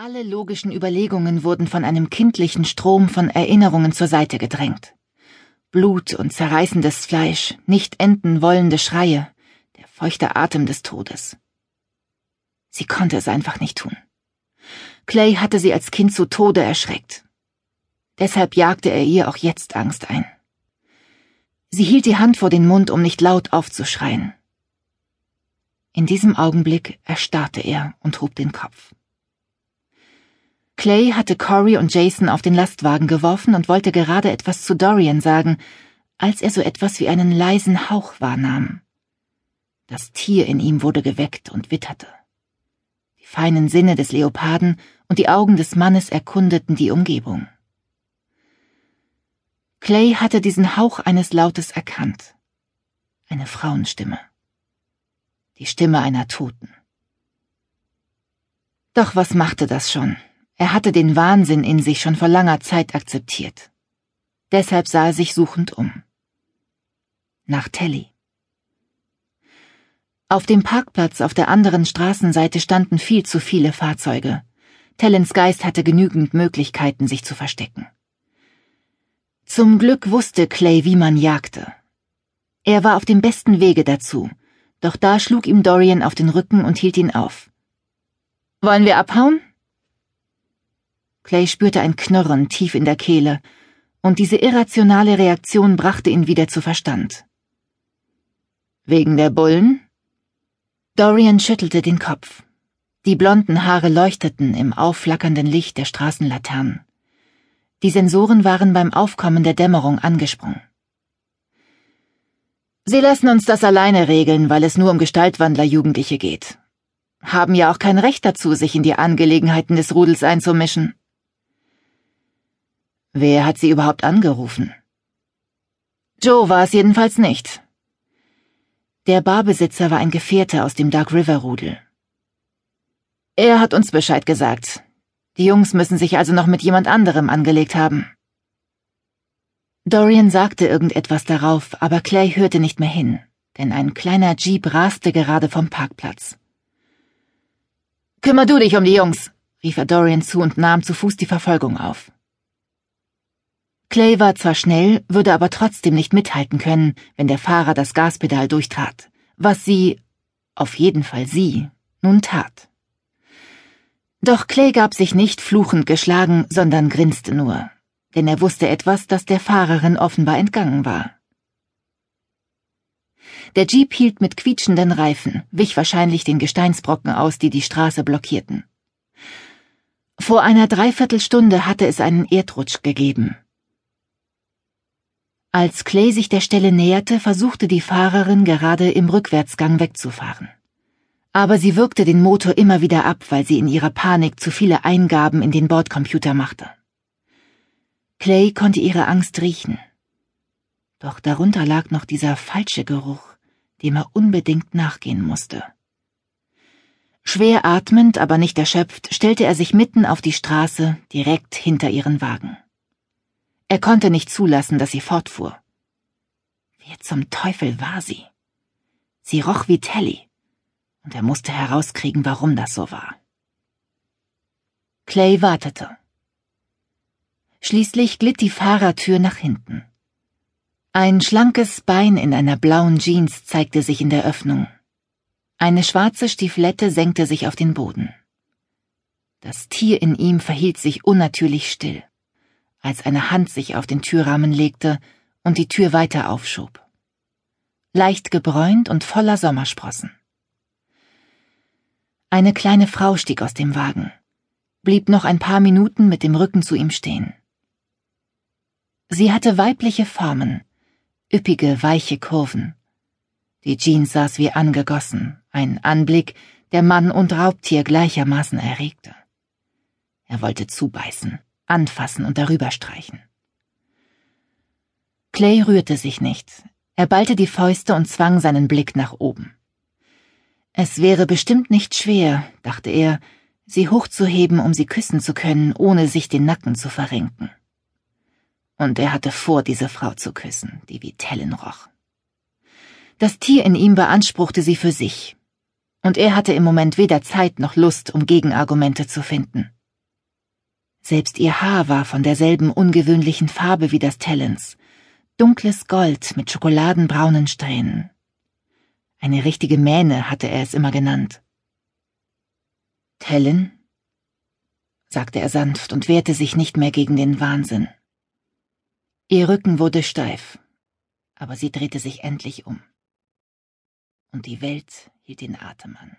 Alle logischen Überlegungen wurden von einem kindlichen Strom von Erinnerungen zur Seite gedrängt. Blut und zerreißendes Fleisch, nicht enden wollende Schreie, der feuchte Atem des Todes. Sie konnte es einfach nicht tun. Clay hatte sie als Kind zu Tode erschreckt. Deshalb jagte er ihr auch jetzt Angst ein. Sie hielt die Hand vor den Mund, um nicht laut aufzuschreien. In diesem Augenblick erstarrte er und hob den Kopf. Clay hatte Corey und Jason auf den Lastwagen geworfen und wollte gerade etwas zu Dorian sagen, als er so etwas wie einen leisen Hauch wahrnahm. Das Tier in ihm wurde geweckt und witterte. Die feinen Sinne des Leoparden und die Augen des Mannes erkundeten die Umgebung. Clay hatte diesen Hauch eines Lautes erkannt. Eine Frauenstimme. Die Stimme einer Toten. Doch was machte das schon? Er hatte den Wahnsinn in sich schon vor langer Zeit akzeptiert. Deshalb sah er sich suchend um. Nach Telly. Auf dem Parkplatz auf der anderen Straßenseite standen viel zu viele Fahrzeuge. Tellens Geist hatte genügend Möglichkeiten, sich zu verstecken. Zum Glück wusste Clay, wie man jagte. Er war auf dem besten Wege dazu, doch da schlug ihm Dorian auf den Rücken und hielt ihn auf. Wollen wir abhauen? Clay spürte ein Knurren tief in der Kehle, und diese irrationale Reaktion brachte ihn wieder zu Verstand. Wegen der Bullen? Dorian schüttelte den Kopf. Die blonden Haare leuchteten im aufflackernden Licht der Straßenlaternen. Die Sensoren waren beim Aufkommen der Dämmerung angesprungen. Sie lassen uns das alleine regeln, weil es nur um Gestaltwandler-Jugendliche geht. Haben ja auch kein Recht dazu, sich in die Angelegenheiten des Rudels einzumischen. Wer hat sie überhaupt angerufen? Joe war es jedenfalls nicht. Der Barbesitzer war ein Gefährte aus dem Dark River Rudel. Er hat uns Bescheid gesagt. Die Jungs müssen sich also noch mit jemand anderem angelegt haben. Dorian sagte irgendetwas darauf, aber Clay hörte nicht mehr hin, denn ein kleiner Jeep raste gerade vom Parkplatz. Kümmer du dich um die Jungs, rief er Dorian zu und nahm zu Fuß die Verfolgung auf. Clay war zwar schnell, würde aber trotzdem nicht mithalten können, wenn der Fahrer das Gaspedal durchtrat, was sie, auf jeden Fall sie, nun tat. Doch Clay gab sich nicht fluchend geschlagen, sondern grinste nur, denn er wusste etwas, das der Fahrerin offenbar entgangen war. Der Jeep hielt mit quietschenden Reifen, wich wahrscheinlich den Gesteinsbrocken aus, die die Straße blockierten. Vor einer Dreiviertelstunde hatte es einen Erdrutsch gegeben. Als Clay sich der Stelle näherte, versuchte die Fahrerin gerade im Rückwärtsgang wegzufahren. Aber sie wirkte den Motor immer wieder ab, weil sie in ihrer Panik zu viele Eingaben in den Bordcomputer machte. Clay konnte ihre Angst riechen. Doch darunter lag noch dieser falsche Geruch, dem er unbedingt nachgehen musste. Schwer atmend, aber nicht erschöpft, stellte er sich mitten auf die Straße, direkt hinter ihren Wagen. Er konnte nicht zulassen, dass sie fortfuhr. Wer zum Teufel war sie? Sie roch wie Telly, und er musste herauskriegen, warum das so war. Clay wartete. Schließlich glitt die Fahrertür nach hinten. Ein schlankes Bein in einer blauen Jeans zeigte sich in der Öffnung. Eine schwarze Stieflette senkte sich auf den Boden. Das Tier in ihm verhielt sich unnatürlich still als eine Hand sich auf den Türrahmen legte und die Tür weiter aufschob. Leicht gebräunt und voller Sommersprossen. Eine kleine Frau stieg aus dem Wagen, blieb noch ein paar Minuten mit dem Rücken zu ihm stehen. Sie hatte weibliche Formen, üppige, weiche Kurven. Die Jeans saß wie angegossen, ein Anblick, der Mann und Raubtier gleichermaßen erregte. Er wollte zubeißen anfassen und darüber streichen. Clay rührte sich nicht. Er ballte die Fäuste und zwang seinen Blick nach oben. Es wäre bestimmt nicht schwer, dachte er, sie hochzuheben, um sie küssen zu können, ohne sich den Nacken zu verrenken. Und er hatte vor, diese Frau zu küssen, die wie Tellen roch. Das Tier in ihm beanspruchte sie für sich, und er hatte im Moment weder Zeit noch Lust, um Gegenargumente zu finden. Selbst ihr Haar war von derselben ungewöhnlichen Farbe wie das Talons, dunkles Gold mit schokoladenbraunen Strähnen. Eine richtige Mähne hatte er es immer genannt. Tellen? sagte er sanft und wehrte sich nicht mehr gegen den Wahnsinn. Ihr Rücken wurde steif, aber sie drehte sich endlich um. Und die Welt hielt den Atem an.